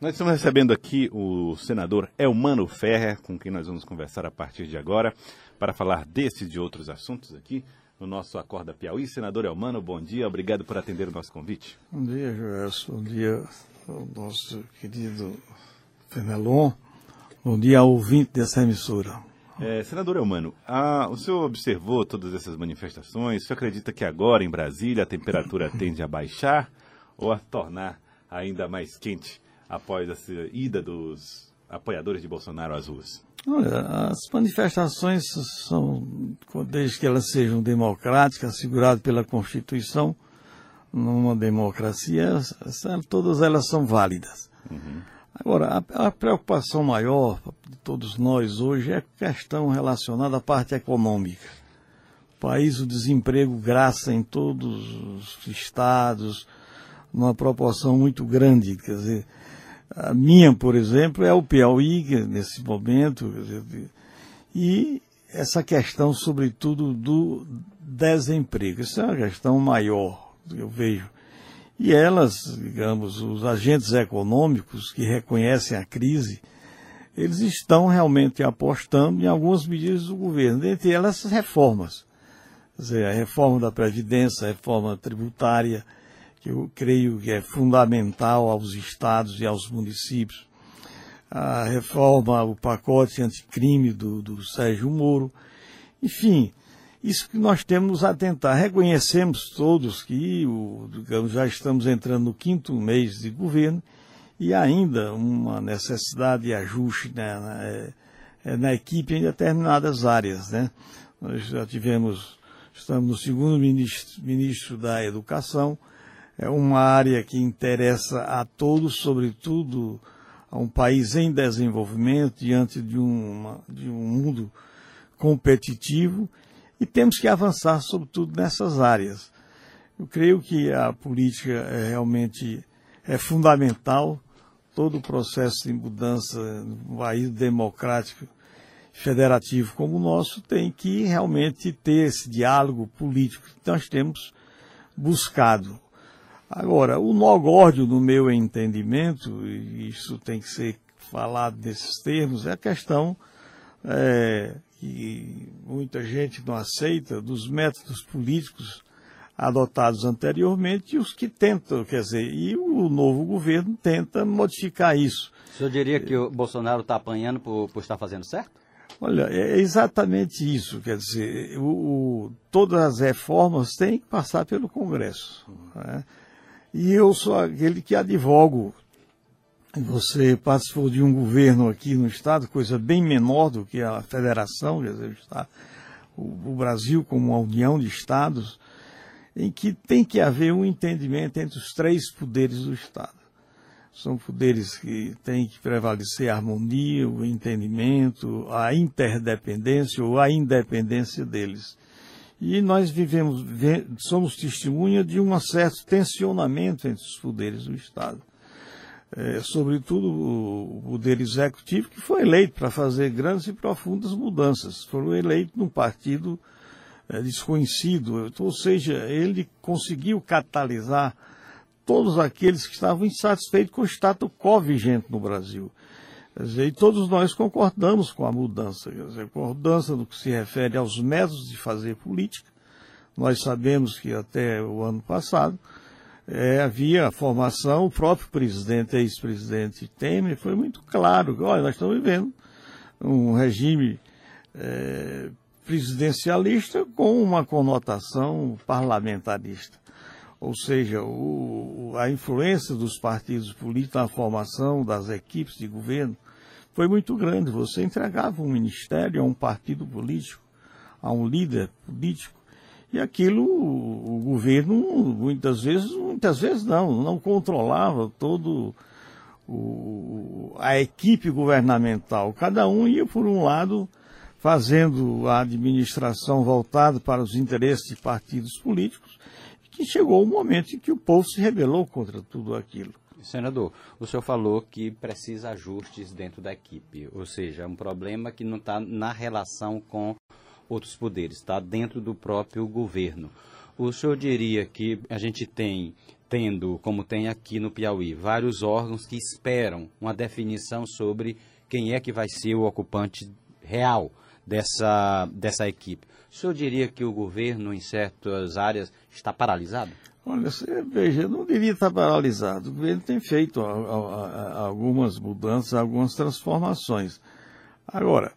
Nós estamos recebendo aqui o senador Elmano Ferrer, com quem nós vamos conversar a partir de agora, para falar desses e de outros assuntos aqui no nosso Acorda Piauí. Senador Elmano, bom dia, obrigado por atender o nosso convite. Bom dia, Joelson. Bom dia ao nosso querido Fenelon. Bom dia ao ouvinte dessa emissora. É, senador Elmano, a, o senhor observou todas essas manifestações? O senhor acredita que agora em Brasília a temperatura tende a baixar ou a tornar ainda mais quente após a ida dos apoiadores de Bolsonaro às ruas? Olha, as manifestações são, desde que elas sejam democráticas, asseguradas pela Constituição, numa democracia, todas elas são válidas. Uhum. Agora, a, a, preocupação maior de todos nós hoje é a questão relacionada à parte econômica. O país, o desemprego graça em todos os estados, numa proporção muito grande. Quer dizer, a minha, por exemplo, é o Piauí, nesse momento, e essa questão, sobretudo, do desemprego. Isso é uma questão maior, eu vejo. E elas, digamos, os agentes econômicos que reconhecem a crise, eles estão realmente apostando em algumas medidas do governo, dentre elas as reformas. Quer dizer, a reforma da Previdência, a reforma tributária, que eu creio que é fundamental aos estados e aos municípios. A reforma, o pacote anticrime do, do Sérgio Moro. Enfim, isso que nós temos a tentar. Reconhecemos todos que o, digamos, já estamos entrando no quinto mês de governo e ainda uma necessidade de ajuste né, na, é, na equipe em determinadas áreas. Né? Nós já tivemos, estamos no segundo ministro, ministro da Educação, é uma área que interessa a todos, sobretudo a um país em desenvolvimento, diante de, uma, de um mundo competitivo, e temos que avançar, sobretudo, nessas áreas. Eu creio que a política é realmente é fundamental, todo o processo de mudança no país democrático federativo como o nosso tem que realmente ter esse diálogo político que nós temos buscado. Agora, o nó górdio, no meu entendimento, e isso tem que ser falado nesses termos, é a questão é, que muita gente não aceita dos métodos políticos adotados anteriormente e os que tentam, quer dizer, e o novo governo tenta modificar isso. O senhor diria que o Bolsonaro está apanhando por, por estar fazendo certo? Olha, é exatamente isso. Quer dizer, o, o, todas as reformas têm que passar pelo Congresso. Né? E eu sou aquele que advogo. Você participou de um governo aqui no Estado, coisa bem menor do que a federação, quer dizer, o, o Brasil como uma união de Estados, em que tem que haver um entendimento entre os três poderes do Estado. São poderes que têm que prevalecer a harmonia, o entendimento, a interdependência ou a independência deles. E nós vivemos, somos testemunha de um certo tensionamento entre os poderes do Estado. É, sobretudo o poder executivo, que foi eleito para fazer grandes e profundas mudanças. Foram eleitos num partido é, desconhecido, ou seja, ele conseguiu catalisar todos aqueles que estavam insatisfeitos com o status quo vigente no Brasil. Dizer, e todos nós concordamos com a mudança, quer dizer, mudança no que se refere aos métodos de fazer política. Nós sabemos que até o ano passado é, havia a formação, o próprio presidente, ex-presidente Temer, foi muito claro que, olha, nós estamos vivendo um regime é, presidencialista com uma conotação parlamentarista ou seja, o, a influência dos partidos políticos na formação das equipes de governo foi muito grande. Você entregava um ministério a um partido político, a um líder político, e aquilo o, governo muitas vezes, muitas vezes não, não controlava todo o, a equipe governamental. Cada um ia por um lado fazendo a administração voltada para os interesses de partidos políticos que chegou o momento em que o povo se rebelou contra tudo aquilo. Senador, o senhor falou que precisa ajustes dentro da equipe, ou seja, um problema que não está na relação com outros poderes, está dentro do próprio governo. O senhor diria que a gente tem tendo, como tem aqui no Piauí, vários órgãos que esperam uma definição sobre quem é que vai ser o ocupante real dessa, dessa equipe. O senhor diria que o governo, em certas áreas, está paralisado? Olha, você veja, não diria estar paralisado. O governo tem feito algumas mudanças, algumas transformações. Agora,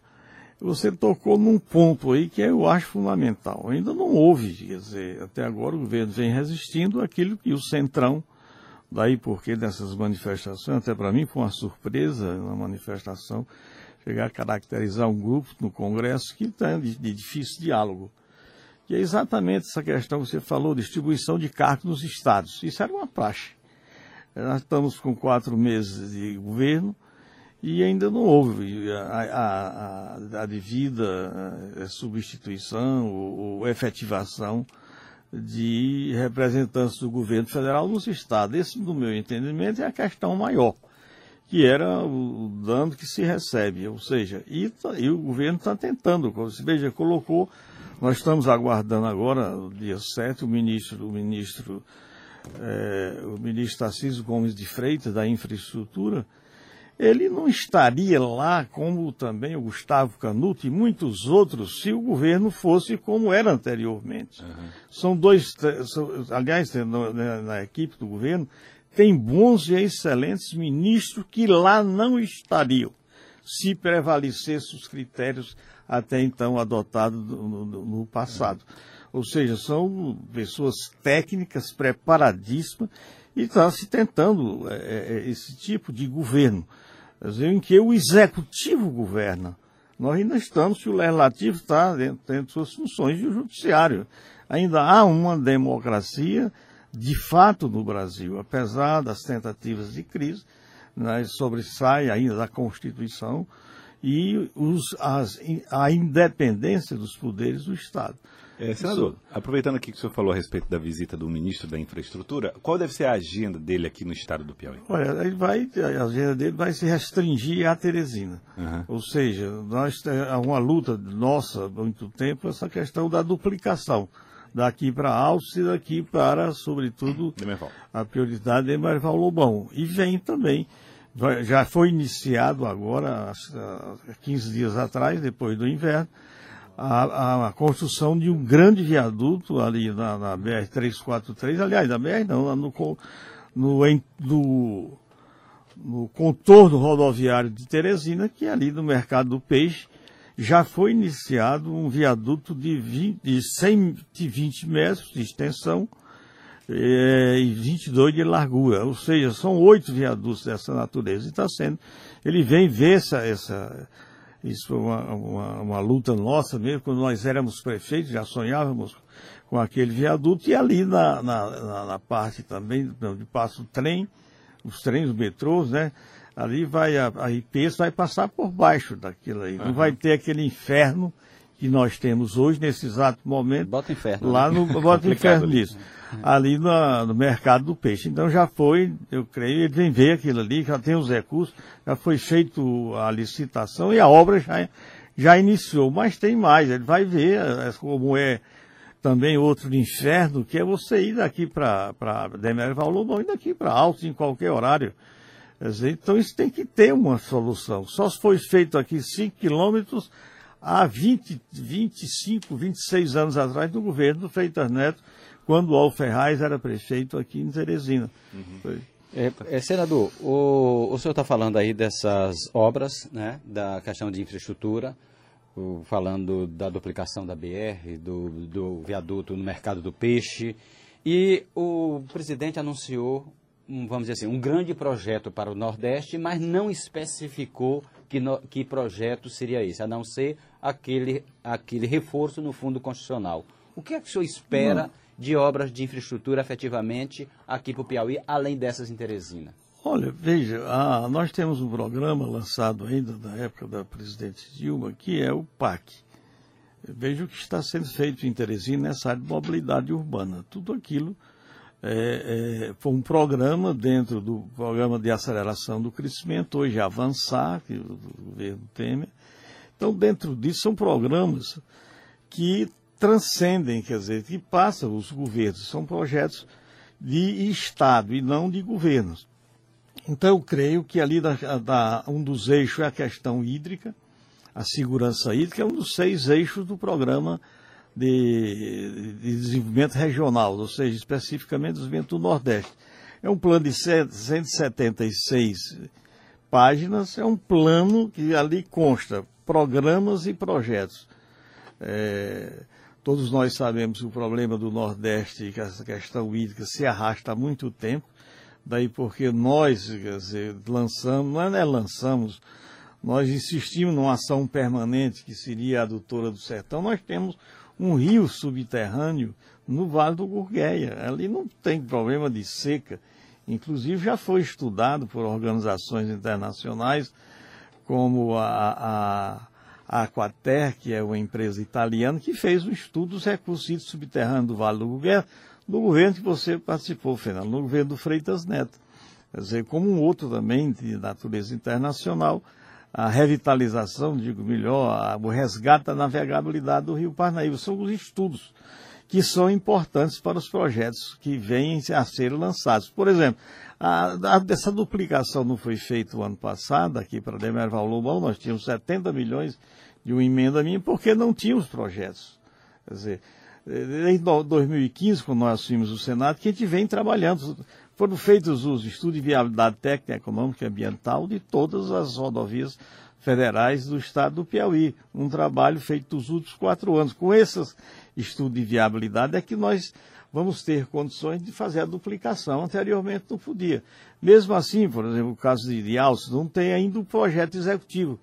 você tocou num ponto aí que eu acho fundamental. Ainda não houve, quer dizer, até agora o governo vem resistindo aquilo que o Centrão, daí porque dessas manifestações, até para mim foi uma surpresa uma manifestação, chegar a caracterizar um grupo no Congresso que está de, de difícil diálogo. E é exatamente essa questão que você falou, distribuição de cargos nos estados. Isso era uma praxe. Nós estamos com quatro meses de governo, e ainda não houve a, a, a, a devida eh, substituição ou, ou, efetivação de representantes do governo federal nos estados. Esse, no meu entendimento, é a questão maior, que era o dano que se recebe, ou seja, e, e o governo está tentando, você veja, colocou, nós estamos aguardando agora, no dia 7, o ministro, o ministro, é, o ministro Tarcísio Gomes de Freitas, da infraestrutura, ele não estaria lá como também o Gustavo Canuto e muitos outros se o governo fosse como era anteriormente. Uhum. São dois, são, aliás, na, na, equipe do governo, tem bons e excelentes ministros que lá não estariam, se prevalecessem os critérios até então adotados no, no, no passado. Ou seja, são pessoas técnicas, preparadíssimas, e está se tentando é, é, esse tipo de governo em que o executivo governa. Nós ainda estamos, se o legislativo está dentro, dentro de suas funções e o judiciário. Ainda há uma democracia de fato no Brasil, apesar das tentativas de crise, né, sobressai ainda da Constituição e os, as, a independência dos poderes do Estado. É, senador, aproveitando aqui que o senhor falou a respeito da visita do ministro da Infraestrutura, qual deve ser a agenda dele aqui no estado do Piauí? Olha, ele vai, a agenda dele vai se restringir à Teresina. Uhum. Ou seja, nós há uma luta nossa há muito tempo essa questão da duplicação. Daqui para Altos e daqui para, sobretudo, a prioridade de Marval Lobão. E vem também já foi iniciado agora, há 15 dias atrás, depois do inverno, a, a, construção de um grande viaduto ali na, na BR-343, aliás, na BR não, no, no, no, no contorno rodoviário de Teresina, que é ali no Mercado do Peixe, já foi iniciado um viaduto de, 20, de 120 metros de extensão é, e 22 de largura, ou seja, são oito viadutos dessa natureza, e está sendo, ele vem ver essa, essa isso foi uma, uma, uma, luta nossa mesmo, quando nós éramos prefeitos, já sonhávamos com aquele viaduto, e ali na, na, na parte também, onde passa o trem, os trens, os metrôs, né? Ali vai, a, a IPES vai passar por baixo daquilo aí. Uhum. Não vai ter aquele inferno que nós temos hoje, nesse exato momento. Bota inferno. Lá né? no. Bota inferno nisso. Ali no, no, mercado do peixe. Então já foi, eu creio, ele vem ver aquilo ali, já tem os recursos, já foi feito a licitação e a obra já, já iniciou. Mas tem mais, ele vai ver é, como é também outro inferno, que é você ir daqui para Demerval Lobão e daqui para Alto em qualquer horário. Dizer, então isso tem que ter uma solução. Só se foi feito aqui 5 quilômetros há 20, 25, 26 anos atrás, no governo do Freitas Neto, quando o Alferraz era prefeito aqui em Teresina. Uhum. É, é, senador, o, o senhor está falando aí dessas obras, né, da questão de infraestrutura, o, falando da duplicação da BR, do, do viaduto no mercado do peixe, e o presidente anunciou, vamos dizer assim, um grande projeto para o Nordeste, mas não especificou que, no, que projeto seria esse, a não ser aquele, aquele reforço no fundo constitucional. O que é que o senhor espera de obras de infraestrutura efetivamente aqui para o Piauí, além dessas em Teresina? Olha, veja, ah, nós temos um programa lançado ainda na época da presidente Dilma, que é o PAC. Veja o que está sendo feito em Teresina nessa área de mobilidade urbana. Tudo aquilo é, é, foi um programa dentro do programa de aceleração do crescimento, hoje Avançar, que o governo Temer, então, dentro disso, são programas que transcendem, quer dizer, que passam os governos. São projetos de Estado e não de governos. Então eu creio que ali da, da, um dos eixos é a questão hídrica, a segurança hídrica é um dos seis eixos do programa de, de desenvolvimento regional, ou seja, especificamente desenvolvimento do Nordeste. É um plano de 176 páginas, é um plano que ali consta programas e projetos. É, todos nós sabemos que o problema do Nordeste, que essa questão hídrica, se arrasta há muito tempo. Daí porque nós, dizer, lançamos, não é, é lançamos, nós insistimos numa ação permanente que seria a adutora do sertão. Nós temos um rio subterrâneo no Vale do Gurgueia. Ali não tem problema de seca. Inclusive já foi estudado por organizações internacionais como a, a, a Aquater, que é uma empresa italiana, que fez um estudo dos recursos subterrâneos do Vale do Gurgueia, no governo que você participou, Fernando, no governo do Freitas Neto. Quer dizer, como um outro também de natureza internacional, a revitalização, digo melhor, o resgate da navegabilidade do Rio Parnaíba. São os estudos que são importantes para os projetos que vêm a ser lançados. Por exemplo, a, a, essa duplicação não foi feita o ano passado, aqui para Demerval Lobão, nós tínhamos 70 milhões de uma emenda minha, porque não tínhamos projetos. Quer dizer, desde 2015, quando nós assumimos o Senado, que a gente vem trabalhando. Foram feitos os estudos de viabilidade técnica, econômica e ambiental de todas as rodovias federais do estado do Piauí. Um trabalho feito nos últimos quatro anos. Com esses estudos de viabilidade é que nós vamos ter condições de fazer a duplicação. Anteriormente não podia. Mesmo assim, por exemplo, o caso de Alces, não tem ainda um projeto executivo.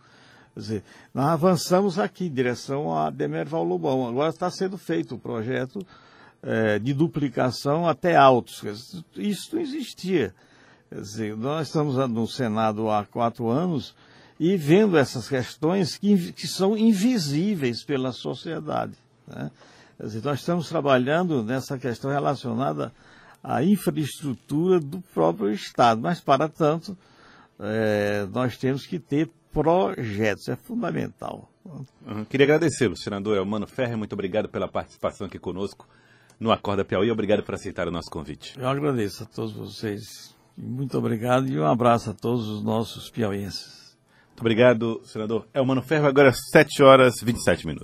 Quer dizer, nós avançamos aqui em direção a Demerval Lobão. Agora está sendo feito o projeto é, de duplicação até altos. Isso não existia. Quer dizer, nós estamos no Senado há quatro anos e vendo essas questões que, que são invisíveis pela sociedade. Né? Dizer, nós estamos trabalhando nessa questão relacionada à infraestrutura do próprio Estado, mas, para tanto, é, nós temos que ter projetos, é fundamental. Uhum. Queria agradecê-lo, senador Elmano Ferre, muito obrigado pela participação aqui conosco no Acorda Piauí, obrigado por aceitar o nosso convite. Eu agradeço a todos vocês, muito obrigado e um abraço a todos os nossos piauienses. Muito obrigado, senador Elmano Ferro, agora 7 horas e 27 minutos.